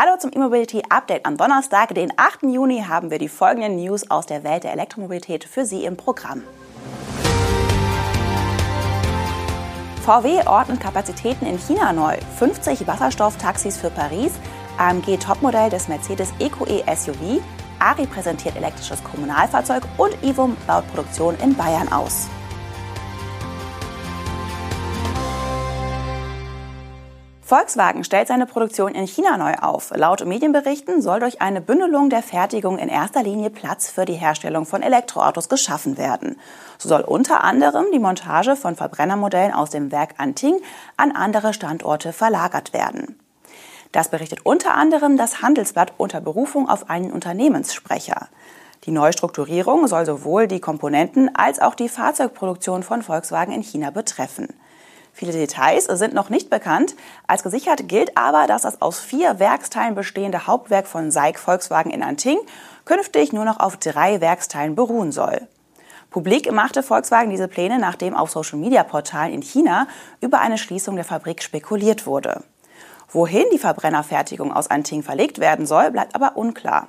Hallo zum E-Mobility Update. Am Donnerstag, den 8. Juni, haben wir die folgenden News aus der Welt der Elektromobilität für Sie im Programm. VW ordnet Kapazitäten in China neu. 50 Wasserstofftaxis für Paris, AMG Topmodell des Mercedes EQE SUV, Ari präsentiert elektrisches Kommunalfahrzeug und Ivum baut Produktion in Bayern aus. Volkswagen stellt seine Produktion in China neu auf. Laut Medienberichten soll durch eine Bündelung der Fertigung in erster Linie Platz für die Herstellung von Elektroautos geschaffen werden. So soll unter anderem die Montage von Verbrennermodellen aus dem Werk Anting an andere Standorte verlagert werden. Das berichtet unter anderem das Handelsblatt unter Berufung auf einen Unternehmenssprecher. Die Neustrukturierung soll sowohl die Komponenten als auch die Fahrzeugproduktion von Volkswagen in China betreffen. Viele Details sind noch nicht bekannt. Als gesichert gilt aber, dass das aus vier Werksteilen bestehende Hauptwerk von SAIC Volkswagen in Anting künftig nur noch auf drei Werksteilen beruhen soll. Publik machte Volkswagen diese Pläne, nachdem auf Social-Media-Portalen in China über eine Schließung der Fabrik spekuliert wurde. Wohin die Verbrennerfertigung aus Anting verlegt werden soll, bleibt aber unklar.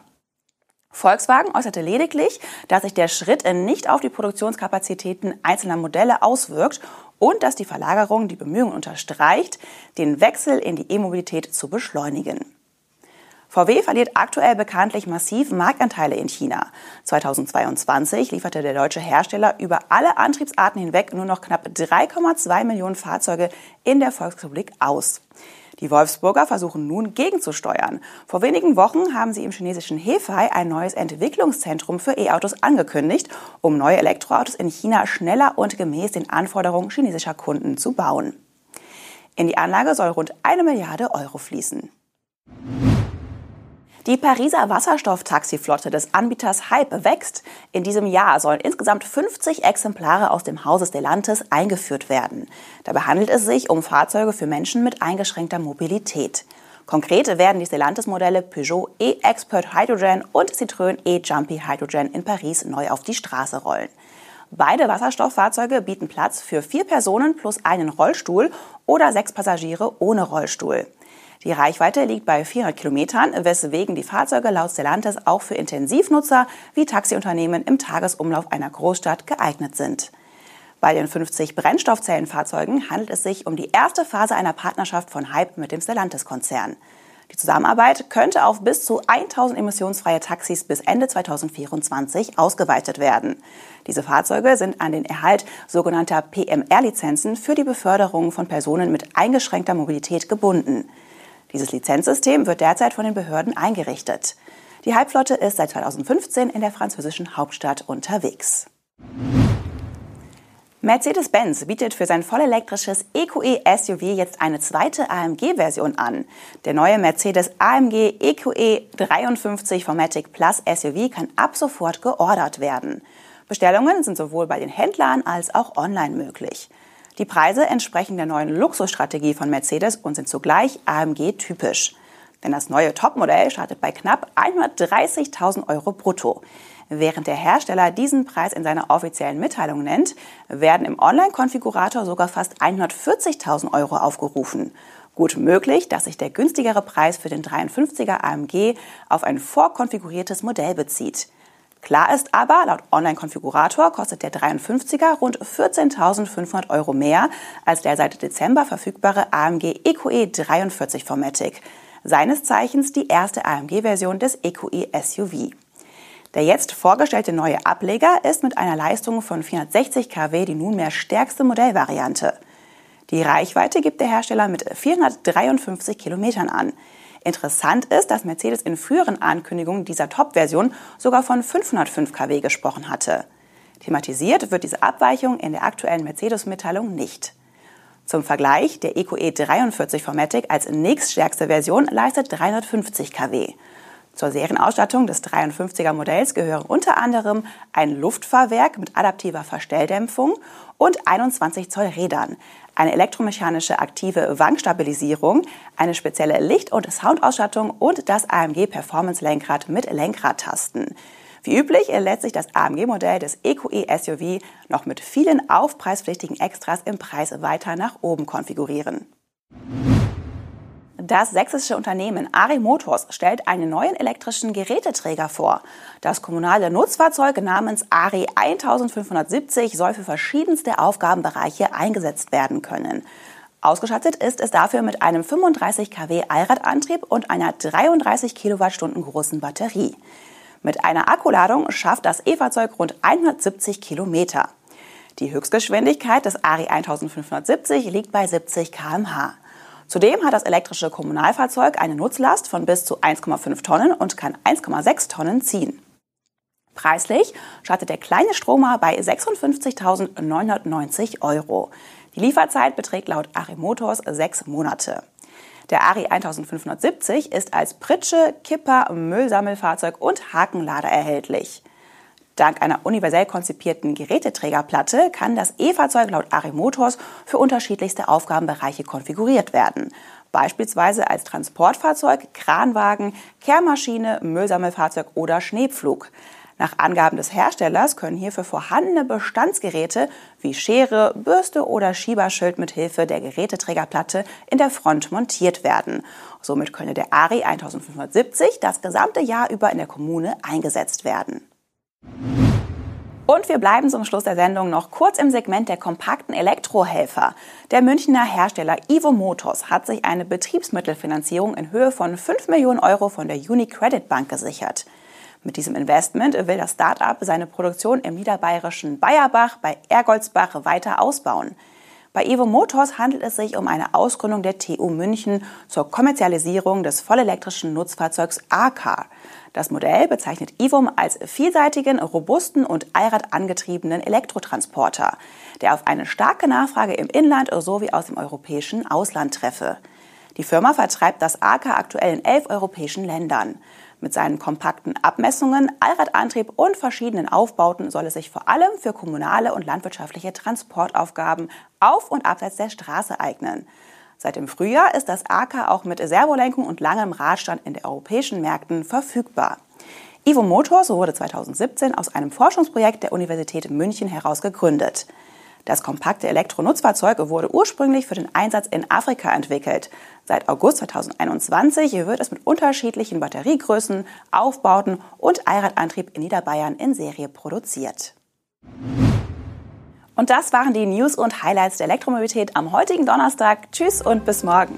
Volkswagen äußerte lediglich, dass sich der Schritt nicht auf die Produktionskapazitäten einzelner Modelle auswirkt und dass die Verlagerung die Bemühungen unterstreicht, den Wechsel in die E-Mobilität zu beschleunigen. VW verliert aktuell bekanntlich massiv Marktanteile in China. 2022 lieferte der deutsche Hersteller über alle Antriebsarten hinweg nur noch knapp 3,2 Millionen Fahrzeuge in der Volksrepublik aus. Die Wolfsburger versuchen nun gegenzusteuern. Vor wenigen Wochen haben sie im chinesischen Hefei ein neues Entwicklungszentrum für E-Autos angekündigt, um neue Elektroautos in China schneller und gemäß den Anforderungen chinesischer Kunden zu bauen. In die Anlage soll rund eine Milliarde Euro fließen. Die Pariser Wasserstofftaxiflotte des Anbieters Hype wächst. In diesem Jahr sollen insgesamt 50 Exemplare aus dem Hause Stellantis eingeführt werden. Dabei handelt es sich um Fahrzeuge für Menschen mit eingeschränkter Mobilität. Konkret werden die Stellantis-Modelle Peugeot E-Expert Hydrogen und Citroën E-Jumpy Hydrogen in Paris neu auf die Straße rollen. Beide Wasserstofffahrzeuge bieten Platz für vier Personen plus einen Rollstuhl oder sechs Passagiere ohne Rollstuhl. Die Reichweite liegt bei 400 Kilometern, weswegen die Fahrzeuge laut Stellantis auch für Intensivnutzer wie Taxiunternehmen im Tagesumlauf einer Großstadt geeignet sind. Bei den 50 Brennstoffzellenfahrzeugen handelt es sich um die erste Phase einer Partnerschaft von Hype mit dem Stellantis-Konzern. Die Zusammenarbeit könnte auf bis zu 1000 emissionsfreie Taxis bis Ende 2024 ausgeweitet werden. Diese Fahrzeuge sind an den Erhalt sogenannter PMR-Lizenzen für die Beförderung von Personen mit eingeschränkter Mobilität gebunden. Dieses Lizenzsystem wird derzeit von den Behörden eingerichtet. Die Halbflotte ist seit 2015 in der französischen Hauptstadt unterwegs. Mercedes-Benz bietet für sein vollelektrisches EQE SUV jetzt eine zweite AMG-Version an. Der neue Mercedes AMG EQE 53 Formatic Plus SUV kann ab sofort geordert werden. Bestellungen sind sowohl bei den Händlern als auch online möglich. Die Preise entsprechen der neuen Luxusstrategie von Mercedes und sind zugleich AMG-typisch. Denn das neue Topmodell startet bei knapp 130.000 Euro brutto. Während der Hersteller diesen Preis in seiner offiziellen Mitteilung nennt, werden im Online-Konfigurator sogar fast 140.000 Euro aufgerufen. Gut möglich, dass sich der günstigere Preis für den 53er AMG auf ein vorkonfiguriertes Modell bezieht. Klar ist aber, laut Online-Konfigurator kostet der 53er rund 14.500 Euro mehr als der seit Dezember verfügbare AMG EQE 43 Formatic. Seines Zeichens die erste AMG-Version des EQE SUV. Der jetzt vorgestellte neue Ableger ist mit einer Leistung von 460 kW die nunmehr stärkste Modellvariante. Die Reichweite gibt der Hersteller mit 453 Kilometern an. Interessant ist, dass Mercedes in früheren Ankündigungen dieser Top-Version sogar von 505 kW gesprochen hatte. Thematisiert wird diese Abweichung in der aktuellen Mercedes-Mitteilung nicht. Zum Vergleich, der EQE 43 Formatic als nächststärkste Version leistet 350 kW. Zur Serienausstattung des 53er Modells gehören unter anderem ein Luftfahrwerk mit adaptiver Verstelldämpfung und 21 Zoll Rädern, eine elektromechanische aktive Wankstabilisierung, eine spezielle Licht- und Soundausstattung und das AMG Performance Lenkrad mit Lenkradtasten. Wie üblich lässt sich das AMG-Modell des EQE SUV noch mit vielen aufpreispflichtigen Extras im Preis weiter nach oben konfigurieren. Das sächsische Unternehmen Ari Motors stellt einen neuen elektrischen Geräteträger vor. Das kommunale Nutzfahrzeug namens Ari 1570 soll für verschiedenste Aufgabenbereiche eingesetzt werden können. Ausgestattet ist es dafür mit einem 35 kW Allradantrieb und einer 33 Kilowattstunden großen Batterie. Mit einer Akkuladung schafft das E-Fahrzeug rund 170 Kilometer. Die Höchstgeschwindigkeit des Ari 1570 liegt bei 70 km/h. Zudem hat das elektrische Kommunalfahrzeug eine Nutzlast von bis zu 1,5 Tonnen und kann 1,6 Tonnen ziehen. Preislich startet der kleine Stromer bei 56.990 Euro. Die Lieferzeit beträgt laut Ari Motors sechs Monate. Der Ari 1570 ist als Pritsche, Kipper, Müllsammelfahrzeug und Hakenlader erhältlich. Dank einer universell konzipierten Geräteträgerplatte kann das E-Fahrzeug laut Ari Motors für unterschiedlichste Aufgabenbereiche konfiguriert werden. Beispielsweise als Transportfahrzeug, Kranwagen, Kehrmaschine, Müllsammelfahrzeug oder Schneepflug. Nach Angaben des Herstellers können hierfür vorhandene Bestandsgeräte wie Schere, Bürste oder Schieberschild mit Hilfe der Geräteträgerplatte in der Front montiert werden. Somit könne der ARI 1570 das gesamte Jahr über in der Kommune eingesetzt werden. Und wir bleiben zum Schluss der Sendung noch kurz im Segment der kompakten Elektrohelfer. Der Münchner Hersteller Ivo Motors hat sich eine Betriebsmittelfinanzierung in Höhe von 5 Millionen Euro von der UniCredit Bank gesichert. Mit diesem Investment will das Start-up seine Produktion im niederbayerischen Bayerbach bei Ergoldsbach weiter ausbauen. Bei Evo Motors handelt es sich um eine Ausgründung der TU München zur Kommerzialisierung des vollelektrischen Nutzfahrzeugs A-Car. Das Modell bezeichnet Ivum als vielseitigen, robusten und allradangetriebenen Elektrotransporter, der auf eine starke Nachfrage im Inland sowie aus dem europäischen Ausland treffe. Die Firma vertreibt das AK aktuell in elf europäischen Ländern. Mit seinen kompakten Abmessungen, Allradantrieb und verschiedenen Aufbauten soll es sich vor allem für kommunale und landwirtschaftliche Transportaufgaben auf und abseits der Straße eignen. Seit dem Frühjahr ist das AK auch mit Servolenkung und langem Radstand in den europäischen Märkten verfügbar. Ivo Motors wurde 2017 aus einem Forschungsprojekt der Universität München heraus gegründet. Das kompakte Elektronutzfahrzeug wurde ursprünglich für den Einsatz in Afrika entwickelt. Seit August 2021 wird es mit unterschiedlichen Batteriegrößen, Aufbauten und Allradantrieb in Niederbayern in Serie produziert. Und das waren die News und Highlights der Elektromobilität am heutigen Donnerstag. Tschüss und bis morgen.